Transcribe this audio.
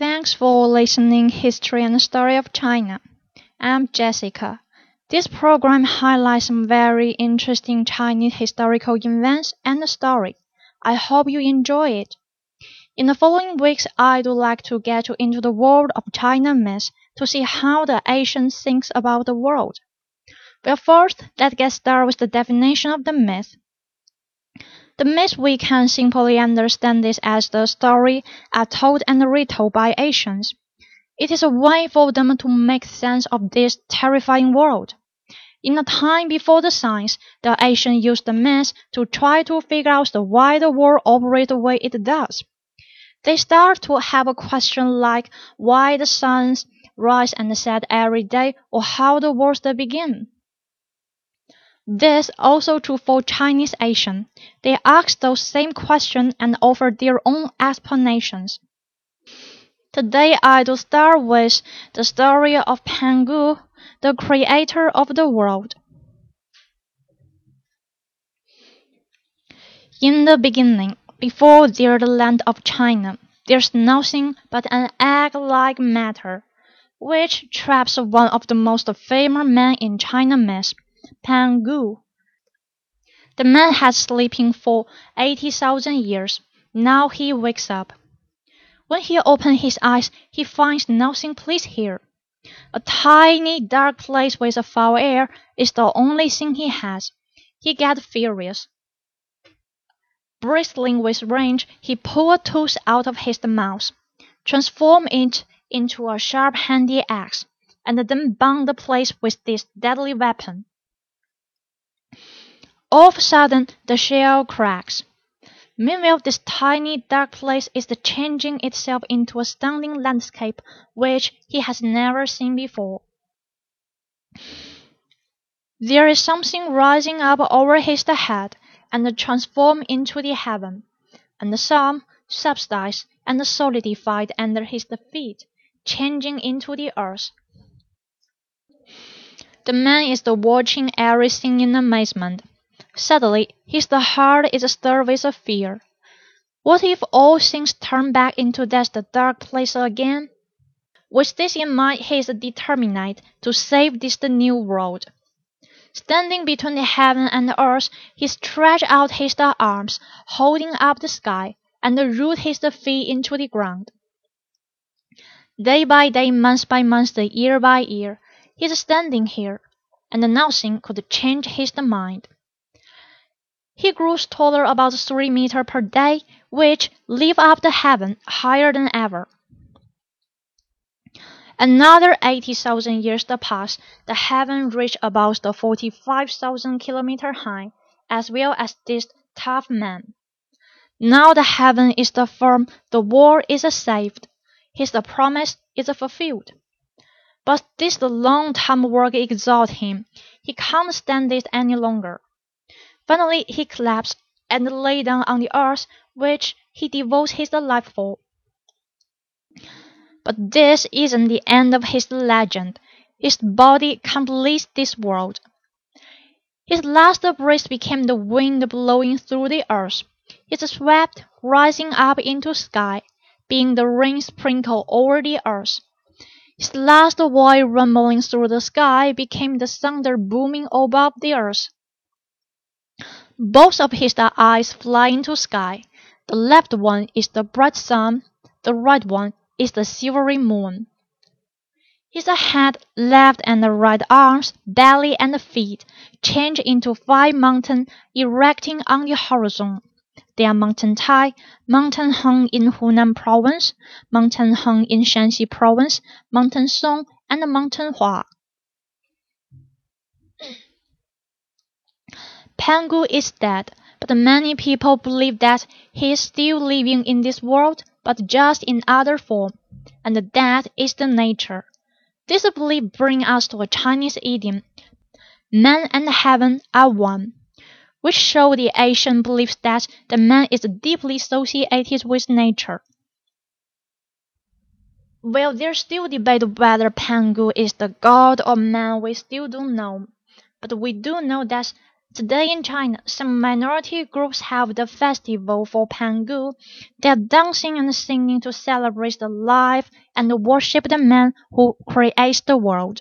Thanks for listening History and Story of China. I'm Jessica. This program highlights some very interesting Chinese historical events and story. I hope you enjoy it. In the following weeks, I'd like to get you into the world of China myths to see how the Asians think about the world. Well, first, let's get started with the definition of the myth. The myth we can simply understand this as the story are told and retold by Asians. It is a way for them to make sense of this terrifying world. In a time before the science, the Asians used the myth to try to figure out why the world operates the way it does. They start to have a question like why the suns rise and set every day or how the world begin. This also true for Chinese Asian. They ask those same questions and offer their own explanations. Today I will start with the story of Pangu, the creator of the world. In the beginning, before there the land of China, there's nothing but an egg-like matter, which traps one of the most famous men in China myth. Pangu. The man has sleeping for eighty thousand years. Now he wakes up. When he opens his eyes, he finds nothing pleased here. A tiny dark place with a foul air is the only thing he has. He gets furious. Bristling with rage, he pulls a tooth out of his mouth, transforms it into a sharp handy axe, and then burns the place with this deadly weapon. All of a sudden the shell cracks. Meanwhile this tiny dark place is changing itself into a stunning landscape which he has never seen before. There is something rising up over his head and transformed into the heaven, and some subsides and solidified under his feet, changing into the earth. The man is watching everything in amazement. Suddenly his heart is stirred with a fear. What if all things turn back into that dark place again? With this in mind he is determined to save this new world. Standing between the heaven and the earth, he stretched out his arms, holding up the sky, and rooted his feet into the ground. Day by day, month by month, year by year, he is standing here, and nothing could change his mind. He grows taller about three meters per day, which lift up the heaven higher than ever. Another eighty thousand years pass. The heaven reach about the forty-five thousand kilometer high, as well as this tough man. Now the heaven is the firm, the world is saved, his promise is fulfilled. But this long time work exhausts him. He can't stand it any longer. Finally he collapsed and lay down on the earth which he devotes his life for. But this isn't the end of his legend. His body completes this world. His last breath became the wind blowing through the earth. His sweat rising up into sky, being the rain sprinkled over the earth. His last voice rumbling through the sky became the thunder booming above the earth. Both of his eyes fly into sky. The left one is the bright sun, the right one is the silvery moon. His head, left and right arms, belly and feet change into five mountains erecting on the horizon. They are Mountain Tai, Mountain Heng in Hunan Province, Mountain Heng in Shanxi Province, Mountain Song, and Mountain Hua. Pangu is dead, but many people believe that he is still living in this world, but just in other form, and that is the nature. This belief brings us to a Chinese idiom, man and heaven are one, which show the Asian belief that the man is deeply associated with nature. Well, there's still debate whether Pangu is the god or man, we still don't know. But we do know that Today in China, some minority groups have the festival for Pangu. They are dancing and singing to celebrate the life and worship the man who creates the world.